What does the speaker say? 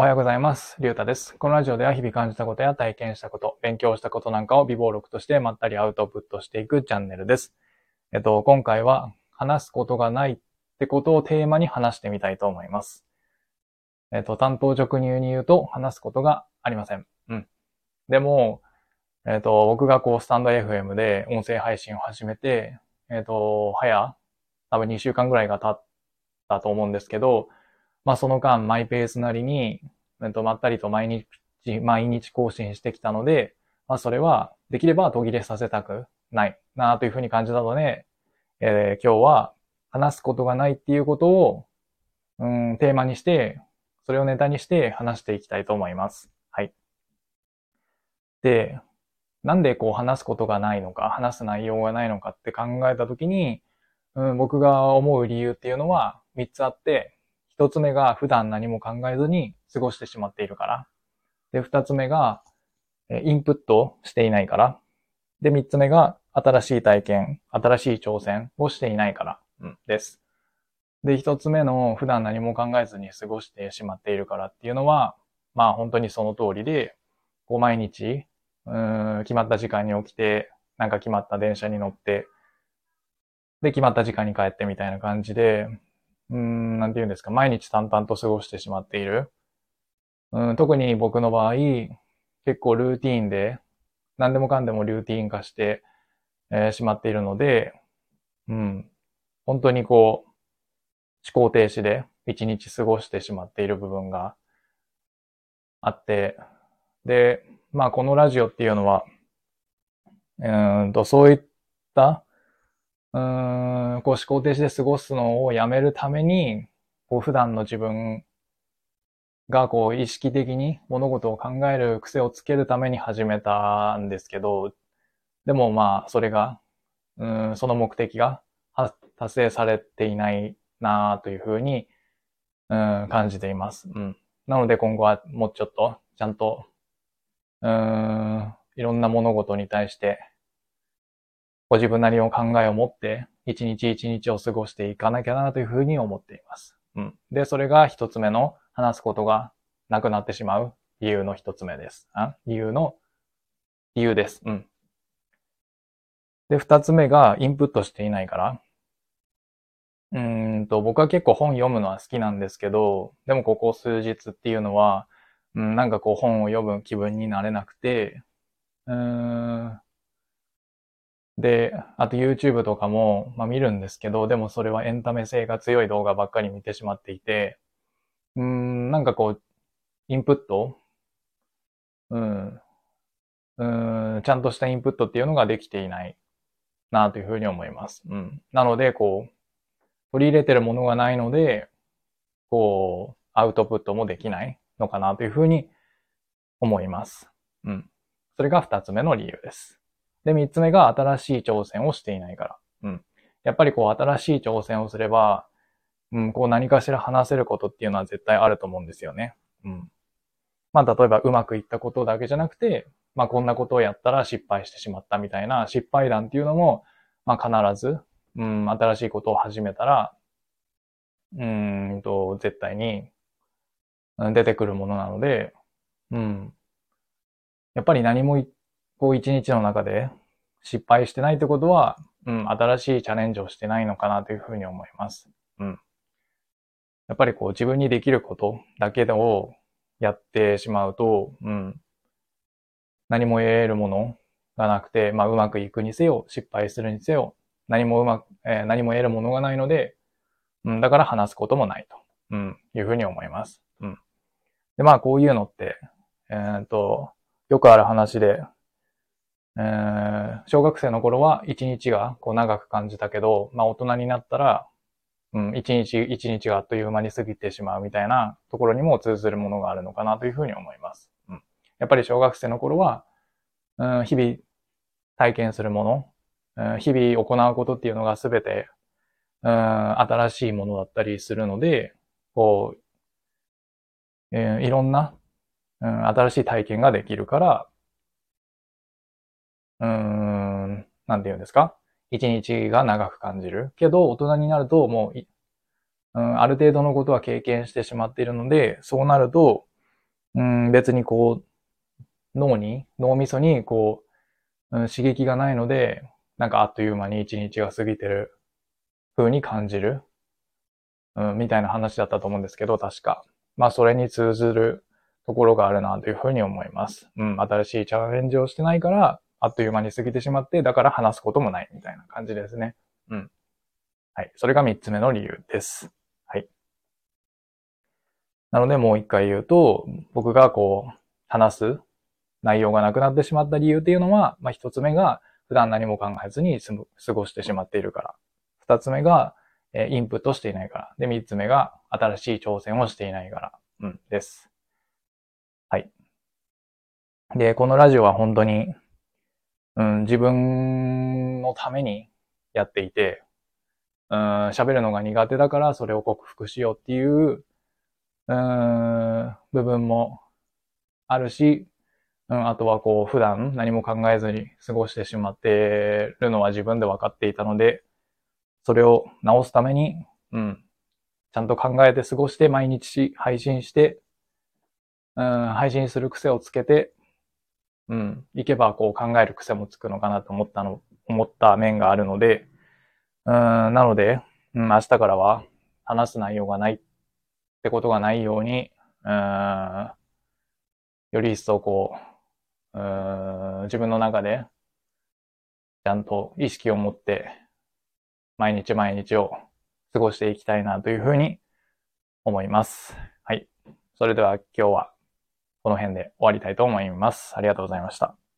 おはようございます。りゅうたです。このラジオでは日々感じたことや体験したこと、勉強したことなんかを微暴録としてまったりアウトプットしていくチャンネルです。えっと、今回は話すことがないってことをテーマに話してみたいと思います。えっと、担当直入に言うと話すことがありません。うん。でも、えっと、僕がこう、スタンド FM で音声配信を始めて、えっと、早、多分2週間ぐらいが経ったと思うんですけど、まあその間、マイペースなりに、まったりと毎日、毎日更新してきたので、まあそれは、できれば途切れさせたくないなというふうに感じたので、えー今日は話すことがないっていうことを、うん、テーマにして、それをネタにして話していきたいと思います。はい。で、なんでこう話すことがないのか、話す内容がないのかって考えたときに、うん、僕が思う理由っていうのは3つあって、一つ目が普段何も考えずに過ごしてしまっているから。で、二つ目が、インプットしていないから。で、三つ目が新しい体験、新しい挑戦をしていないから、うん、です。で、一つ目の普段何も考えずに過ごしてしまっているからっていうのは、まあ本当にその通りで、こう毎日、うん、決まった時間に起きて、なんか決まった電車に乗って、で、決まった時間に帰ってみたいな感じで、うん、なんて言うんですか、毎日淡々と過ごしてしまっている。うん、特に僕の場合、結構ルーティーンで、何でもかんでもルーティーン化して、えーしまっているので、うん、本当にこう、思考停止で一日過ごしてしまっている部分があって、で、まあこのラジオっていうのは、うんと、そういった、うーん、こう思考停止で過ごすのをやめるために、こう普段の自分がこう意識的に物事を考える癖をつけるために始めたんですけど、でもまあそれが、うん、その目的が達成されていないなというふうに、うん、感じています。うん。なので今後はもうちょっとちゃんと、うん、いろんな物事に対してご自分なりの考えを持って、一日一日を過ごしていかなきゃなというふうに思っています。うん。で、それが一つ目の話すことがなくなってしまう理由の一つ目です。あ理由の、理由です。うん。で、二つ目がインプットしていないから。うんと、僕は結構本読むのは好きなんですけど、でもここ数日っていうのは、うん、なんかこう本を読む気分になれなくて、うーん、で、あと YouTube とかも、まあ、見るんですけど、でもそれはエンタメ性が強い動画ばっかり見てしまっていて、うん、なんかこう、インプットうん、うん、ちゃんとしたインプットっていうのができていないなというふうに思います。うん。なので、こう、取り入れてるものがないので、こう、アウトプットもできないのかなというふうに思います。うん。それが二つ目の理由です。で、三つ目が新しい挑戦をしていないから。うん。やっぱりこう、新しい挑戦をすれば、うん、こう何かしら話せることっていうのは絶対あると思うんですよね。うん。まあ、例えばうまくいったことだけじゃなくて、まあ、こんなことをやったら失敗してしまったみたいな失敗談っていうのも、まあ、必ず、うん、新しいことを始めたら、うんと、絶対に出てくるものなので、うん。やっぱり何もい、こう一日の中で失敗してないってことは、うん、新しいチャレンジをしてないのかなというふうに思います。うん。やっぱりこう自分にできることだけをやってしまうと、うん。何も得るものがなくて、まあうまくいくにせよ、失敗するにせよ、何もうまく、えー何も得るものがないので、うん、だから話すこともないと、うん、いうふうに思います。うん。で、まあこういうのって、えーっと、よくある話で、えー小学生の頃は一日がこう長く感じたけど、まあ大人になったら、うん、一日一日があっという間に過ぎてしまうみたいなところにも通ずるものがあるのかなというふうに思います。うん。やっぱり小学生の頃は、うん、日々体験するもの、うん日々行うことっていうのがすべて、うん、新しいものだったりするので、こう、えーいろんな、うん、新しい体験ができるから、うーん、なんて言うんですか？一日が長く感じる。けど、大人になるともう、うん、ある程度のことは経験してしまっているので、そうなると、うん、別にこう、脳に、脳みそにこう、うん、刺激がないので、なんかあっという間に一日が過ぎてる風に感じる、うん、みたいな話だったと思うんですけど、確か。まあ、それに通ずるところがあるなというふうに思います。うん、新しいチャレンジをしてないから、あっという間に過ぎてしまって、だから話すこともないみたいな感じですね。うん。はい。それが三つ目の理由です。はい。なので、もう一回言うと、僕がこう、話す内容がなくなってしまった理由っていうのは、まあ、一つ目が、普段何も考えずに過ごしてしまっているから。二つ目が、えインプットしていないから。で、三つ目が、新しい挑戦をしていないから。うん、です。はい。で、このラジオは本当に、うん、自分のためにやっていて、うん、喋るのが苦手だからそれを克服しようっていう、うん、部分もあるし、うん、あとはこう、普段何も考えずに過ごしてしまってるのは自分で分かっていたので、それを直すために、うん、ちゃんと考えて過ごして毎日配信して、うん、配信する癖をつけて、うん、いけばこう考える癖もつくのかなと思ったの、思った面があるので、うん、なので、うん、明日からは話す内容がないってことがないように、うん、より一層こう、うん自分の中でちゃんと意識を持って毎日毎日を過ごしていきたいなというふうに思います。はい。それでは今日はこの辺で終わりたいと思います。ありがとうございました。